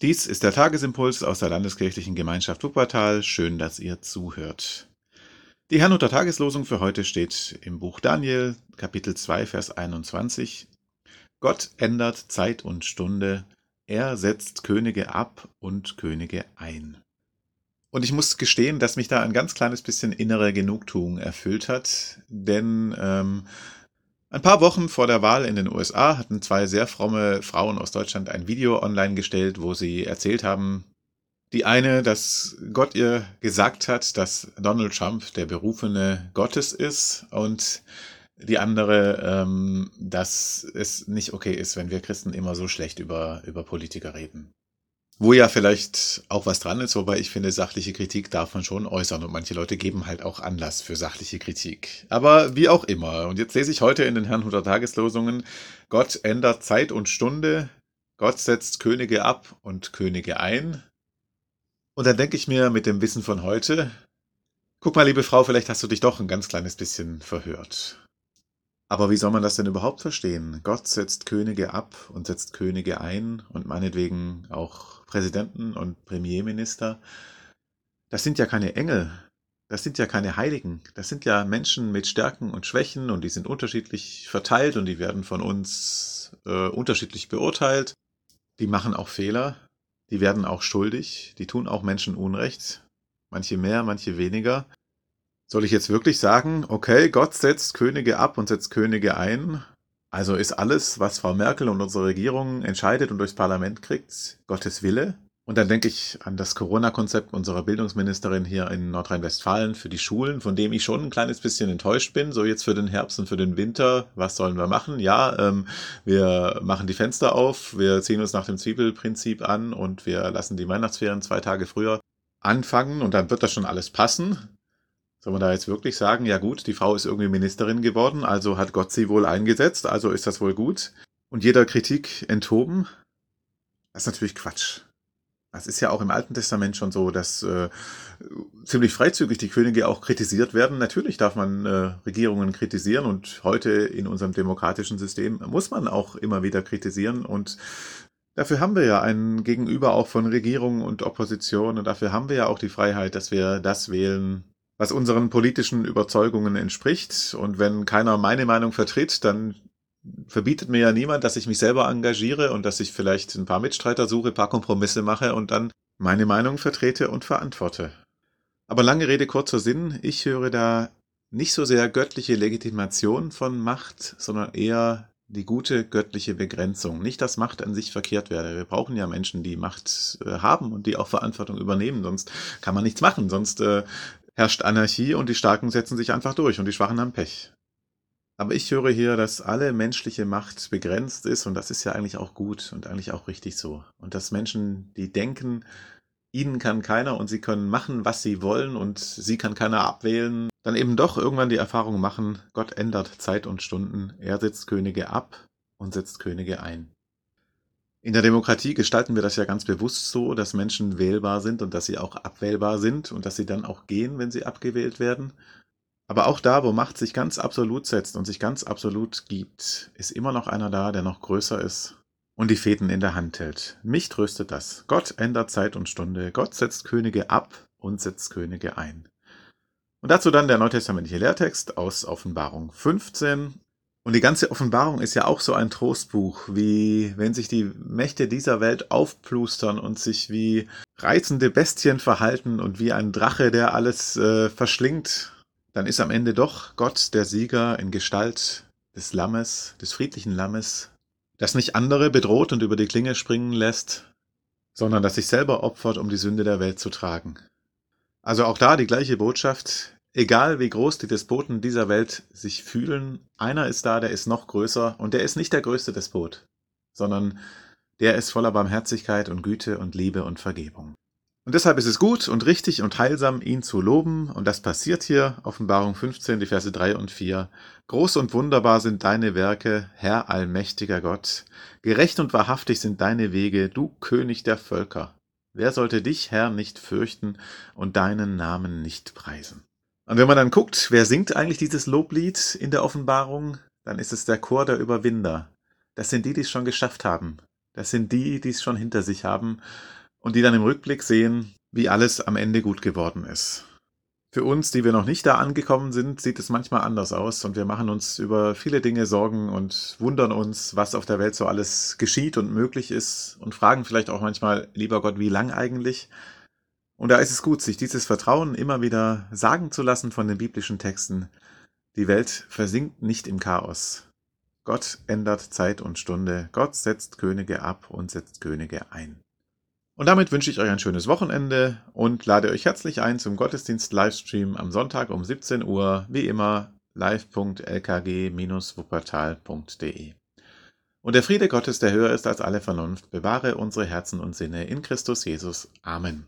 Dies ist der Tagesimpuls aus der Landeskirchlichen Gemeinschaft Wuppertal. Schön, dass ihr zuhört. Die Herrnhuter Tageslosung für heute steht im Buch Daniel, Kapitel 2, Vers 21. Gott ändert Zeit und Stunde, er setzt Könige ab und Könige ein. Und ich muss gestehen, dass mich da ein ganz kleines bisschen innere Genugtuung erfüllt hat, denn ähm, ein paar Wochen vor der Wahl in den USA hatten zwei sehr fromme Frauen aus Deutschland ein Video online gestellt, wo sie erzählt haben, die eine, dass Gott ihr gesagt hat, dass Donald Trump der berufene Gottes ist und die andere, ähm, dass es nicht okay ist, wenn wir Christen immer so schlecht über, über Politiker reden. Wo ja vielleicht auch was dran ist, wobei ich finde, sachliche Kritik darf man schon äußern und manche Leute geben halt auch Anlass für sachliche Kritik. Aber wie auch immer. Und jetzt lese ich heute in den Herrnhuter Tageslosungen, Gott ändert Zeit und Stunde, Gott setzt Könige ab und Könige ein. Und dann denke ich mir mit dem Wissen von heute, guck mal, liebe Frau, vielleicht hast du dich doch ein ganz kleines bisschen verhört. Aber wie soll man das denn überhaupt verstehen? Gott setzt Könige ab und setzt Könige ein und meinetwegen auch Präsidenten und Premierminister, das sind ja keine Engel, das sind ja keine Heiligen, das sind ja Menschen mit Stärken und Schwächen und die sind unterschiedlich verteilt und die werden von uns äh, unterschiedlich beurteilt. Die machen auch Fehler, die werden auch schuldig, die tun auch Menschen Unrecht, manche mehr, manche weniger. Soll ich jetzt wirklich sagen, okay, Gott setzt Könige ab und setzt Könige ein also ist alles, was Frau Merkel und unsere Regierung entscheidet und durchs Parlament kriegt, Gottes Wille? Und dann denke ich an das Corona-Konzept unserer Bildungsministerin hier in Nordrhein-Westfalen für die Schulen, von dem ich schon ein kleines bisschen enttäuscht bin. So jetzt für den Herbst und für den Winter, was sollen wir machen? Ja, ähm, wir machen die Fenster auf, wir ziehen uns nach dem Zwiebelprinzip an und wir lassen die Weihnachtsferien zwei Tage früher anfangen und dann wird das schon alles passen. Soll man da jetzt wirklich sagen, ja gut, die Frau ist irgendwie Ministerin geworden, also hat Gott sie wohl eingesetzt, also ist das wohl gut? Und jeder Kritik enthoben? Das ist natürlich Quatsch. Das ist ja auch im Alten Testament schon so, dass äh, ziemlich freizügig die Könige auch kritisiert werden. Natürlich darf man äh, Regierungen kritisieren und heute in unserem demokratischen System muss man auch immer wieder kritisieren und dafür haben wir ja ein Gegenüber auch von Regierung und Opposition und dafür haben wir ja auch die Freiheit, dass wir das wählen, was unseren politischen Überzeugungen entspricht. Und wenn keiner meine Meinung vertritt, dann verbietet mir ja niemand, dass ich mich selber engagiere und dass ich vielleicht ein paar Mitstreiter suche, ein paar Kompromisse mache und dann meine Meinung vertrete und verantworte. Aber lange Rede, kurzer Sinn, ich höre da nicht so sehr göttliche Legitimation von Macht, sondern eher die gute göttliche Begrenzung. Nicht, dass Macht an sich verkehrt werde. Wir brauchen ja Menschen, die Macht äh, haben und die auch Verantwortung übernehmen, sonst kann man nichts machen, sonst äh, herrscht Anarchie und die Starken setzen sich einfach durch und die Schwachen haben Pech. Aber ich höre hier, dass alle menschliche Macht begrenzt ist und das ist ja eigentlich auch gut und eigentlich auch richtig so. Und dass Menschen, die denken, ihnen kann keiner und sie können machen, was sie wollen und sie kann keiner abwählen, dann eben doch irgendwann die Erfahrung machen, Gott ändert Zeit und Stunden, er setzt Könige ab und setzt Könige ein. In der Demokratie gestalten wir das ja ganz bewusst so, dass Menschen wählbar sind und dass sie auch abwählbar sind und dass sie dann auch gehen, wenn sie abgewählt werden. Aber auch da, wo Macht sich ganz absolut setzt und sich ganz absolut gibt, ist immer noch einer da, der noch größer ist und die Fäden in der Hand hält. Mich tröstet das. Gott ändert Zeit und Stunde. Gott setzt Könige ab und setzt Könige ein. Und dazu dann der neutestamentliche Lehrtext aus Offenbarung 15, und die ganze Offenbarung ist ja auch so ein Trostbuch, wie wenn sich die Mächte dieser Welt aufplustern und sich wie reizende Bestien verhalten und wie ein Drache, der alles äh, verschlingt, dann ist am Ende doch Gott der Sieger in Gestalt des Lammes, des friedlichen Lammes, das nicht andere bedroht und über die Klinge springen lässt, sondern das sich selber opfert, um die Sünde der Welt zu tragen. Also auch da die gleiche Botschaft, Egal wie groß die Despoten dieser Welt sich fühlen, einer ist da, der ist noch größer und der ist nicht der größte Despot, sondern der ist voller Barmherzigkeit und Güte und Liebe und Vergebung. Und deshalb ist es gut und richtig und heilsam, ihn zu loben, und das passiert hier, Offenbarung 15, die Verse 3 und 4. Groß und wunderbar sind deine Werke, Herr allmächtiger Gott, gerecht und wahrhaftig sind deine Wege, du König der Völker. Wer sollte dich, Herr, nicht fürchten und deinen Namen nicht preisen? Und wenn man dann guckt, wer singt eigentlich dieses Loblied in der Offenbarung, dann ist es der Chor der Überwinder. Das sind die, die es schon geschafft haben. Das sind die, die es schon hinter sich haben und die dann im Rückblick sehen, wie alles am Ende gut geworden ist. Für uns, die wir noch nicht da angekommen sind, sieht es manchmal anders aus und wir machen uns über viele Dinge Sorgen und wundern uns, was auf der Welt so alles geschieht und möglich ist und fragen vielleicht auch manchmal, lieber Gott, wie lang eigentlich? Und da ist es gut, sich dieses Vertrauen immer wieder sagen zu lassen von den biblischen Texten. Die Welt versinkt nicht im Chaos. Gott ändert Zeit und Stunde. Gott setzt Könige ab und setzt Könige ein. Und damit wünsche ich euch ein schönes Wochenende und lade euch herzlich ein zum Gottesdienst-Livestream am Sonntag um 17 Uhr, wie immer live.lkg-wuppertal.de. Und der Friede Gottes, der höher ist als alle Vernunft, bewahre unsere Herzen und Sinne in Christus Jesus. Amen.